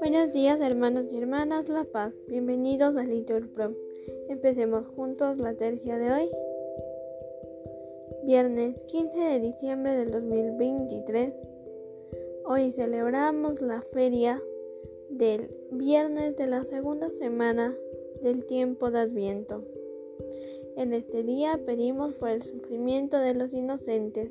Buenos días hermanos y hermanas La Paz, bienvenidos a Little Pro. Empecemos juntos la tercia de hoy. Viernes 15 de diciembre del 2023. Hoy celebramos la feria del viernes de la segunda semana del tiempo de Adviento. En este día pedimos por el sufrimiento de los inocentes.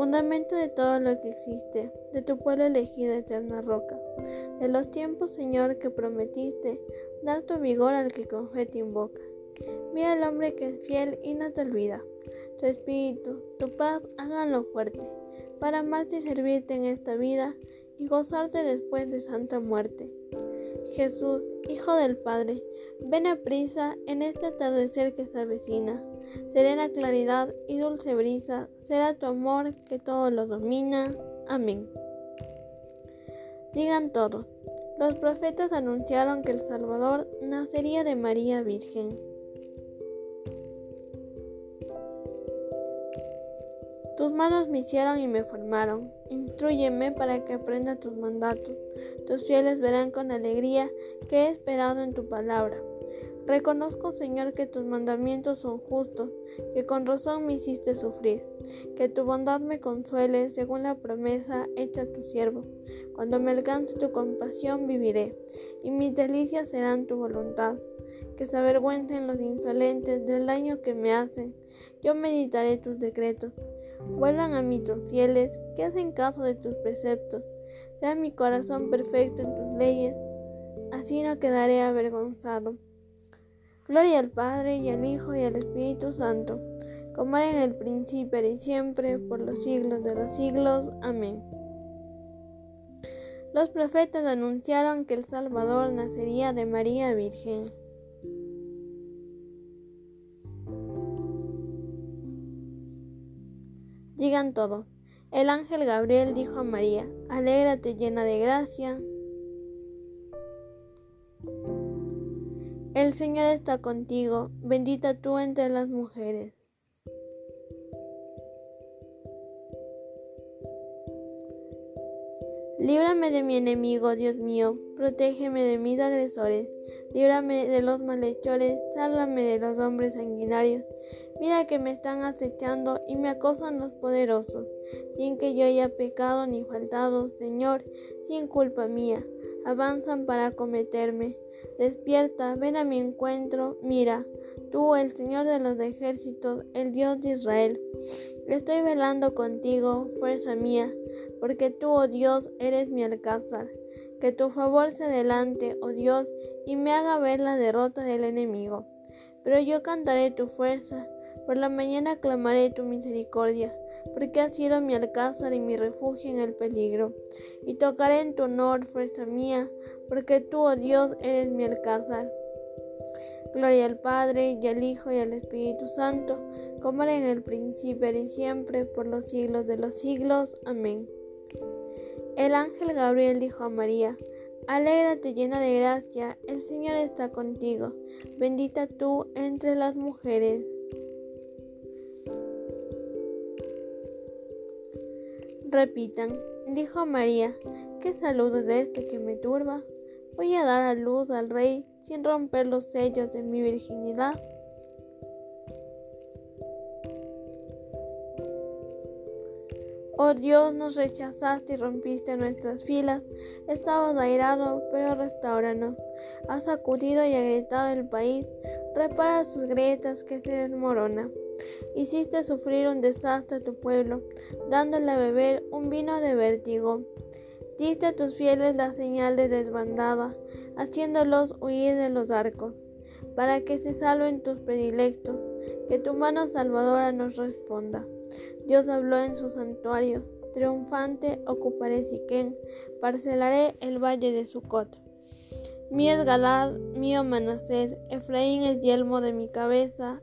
fundamento de todo lo que existe, de tu pueblo elegido, eterna roca, de los tiempos, Señor, que prometiste dar tu vigor al que con fe te invoca. Mira al hombre que es fiel y no te olvida. Tu espíritu, tu paz, háganlo fuerte, para amarte y servirte en esta vida y gozarte después de santa muerte. Jesús, Hijo del Padre, ven a prisa en este atardecer que se avecina. Serena claridad y dulce brisa será tu amor que todo lo domina. Amén. Digan todos, los profetas anunciaron que el Salvador nacería de María Virgen. Tus manos me hicieron y me formaron. Instruyeme para que aprenda tus mandatos. Tus fieles verán con alegría que he esperado en tu palabra. Reconozco, Señor, que tus mandamientos son justos, que con razón me hiciste sufrir. Que tu bondad me consuele según la promesa hecha a tu siervo. Cuando me alcance tu compasión viviré, y mis delicias serán tu voluntad. Que se avergüencen los insolentes del daño que me hacen. Yo meditaré tus decretos. Vuelvan a mí tus fieles, que hacen caso de tus preceptos. Sea mi corazón perfecto en tus leyes, así no quedaré avergonzado. Gloria al Padre y al Hijo y al Espíritu Santo, como era en el principio y siempre, por los siglos de los siglos. Amén. Los profetas anunciaron que el Salvador nacería de María Virgen. Digan todos. El ángel Gabriel dijo a María, Alégrate llena de gracia. El Señor está contigo, bendita tú entre las mujeres. Líbrame de mi enemigo, Dios mío, protégeme de mis agresores, líbrame de los malhechores, sálvame de los hombres sanguinarios. Mira que me están acechando y me acosan los poderosos, sin que yo haya pecado ni faltado, Señor, sin culpa mía. Avanzan para cometerme. Despierta, ven a mi encuentro, mira, tú, el Señor de los ejércitos, el Dios de Israel. Estoy velando contigo, fuerza mía porque tú, oh Dios, eres mi alcázar. Que tu favor se adelante, oh Dios, y me haga ver la derrota del enemigo. Pero yo cantaré tu fuerza, por la mañana clamaré tu misericordia, porque has sido mi alcázar y mi refugio en el peligro. Y tocaré en tu honor, fuerza mía, porque tú, oh Dios, eres mi alcázar. Gloria al Padre, y al Hijo, y al Espíritu Santo, como era en el principio y siempre, por los siglos de los siglos. Amén. El ángel Gabriel dijo a María, Alégrate llena de gracia, el Señor está contigo, bendita tú entre las mujeres. Repitan, dijo María, ¿qué salud es este que me turba? Voy a dar a luz al Rey sin romper los sellos de mi virginidad. Oh Dios, nos rechazaste y rompiste nuestras filas. Estabas airado, pero restauranos. Has sacudido y agrietado el país. Repara sus grietas que se desmorona. Hiciste sufrir un desastre a tu pueblo, dándole a beber un vino de vértigo. Diste a tus fieles la señal de desbandada, haciéndolos huir de los arcos, para que se salven tus predilectos, que tu mano salvadora nos responda. Dios habló en su santuario. Triunfante ocuparé Siquén, parcelaré el valle de Sucot. Mío es Galad, mío Manasés, Efraín es yelmo de mi cabeza,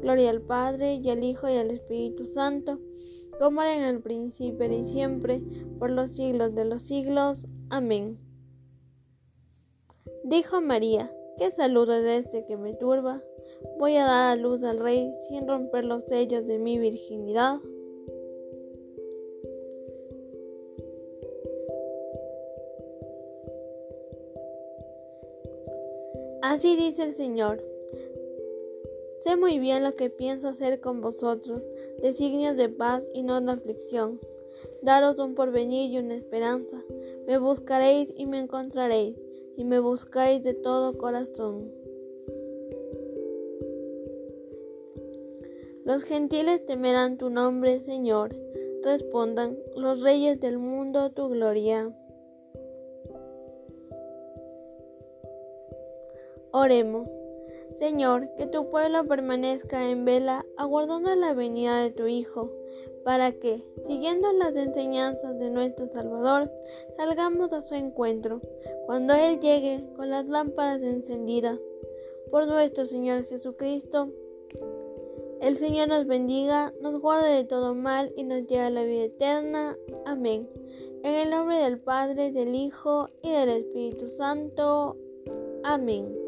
Gloria al Padre, y al Hijo, y al Espíritu Santo como era en el principio y siempre, por los siglos de los siglos. Amén. Dijo María, ¿qué saludo es este que me turba? Voy a dar a luz al Rey sin romper los sellos de mi virginidad. Así dice el Señor. Sé muy bien lo que pienso hacer con vosotros, designios de paz y no de aflicción. Daros un porvenir y una esperanza. Me buscaréis y me encontraréis, y me buscáis de todo corazón. Los gentiles temerán tu nombre, Señor. Respondan los reyes del mundo tu gloria. Oremos. Señor, que tu pueblo permanezca en vela, aguardando la venida de tu Hijo, para que, siguiendo las enseñanzas de nuestro Salvador, salgamos a su encuentro, cuando Él llegue con las lámparas encendidas. Por nuestro Señor Jesucristo, el Señor nos bendiga, nos guarde de todo mal y nos lleve a la vida eterna. Amén. En el nombre del Padre, del Hijo y del Espíritu Santo. Amén.